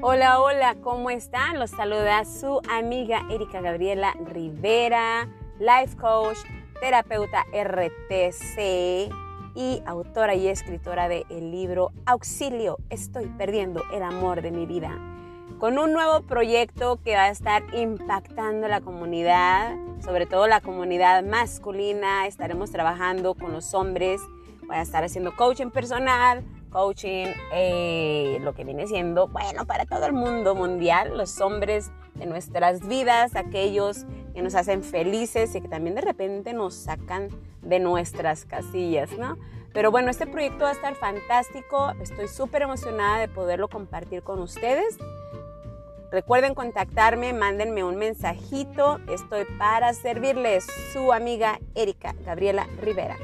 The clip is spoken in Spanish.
Hola, hola, ¿cómo están? Los saluda su amiga Erika Gabriela Rivera, life coach, terapeuta RTC y autora y escritora del el libro Auxilio, estoy perdiendo el amor de mi vida. Con un nuevo proyecto que va a estar impactando la comunidad, sobre todo la comunidad masculina. Estaremos trabajando con los hombres. Voy a estar haciendo coaching personal, coaching, eh, lo que viene siendo, bueno, para todo el mundo mundial, los hombres de nuestras vidas, aquellos que nos hacen felices y que también de repente nos sacan de nuestras casillas, ¿no? Pero bueno, este proyecto va a estar fantástico, estoy súper emocionada de poderlo compartir con ustedes. Recuerden contactarme, mándenme un mensajito, estoy para servirles, su amiga Erika Gabriela Rivera.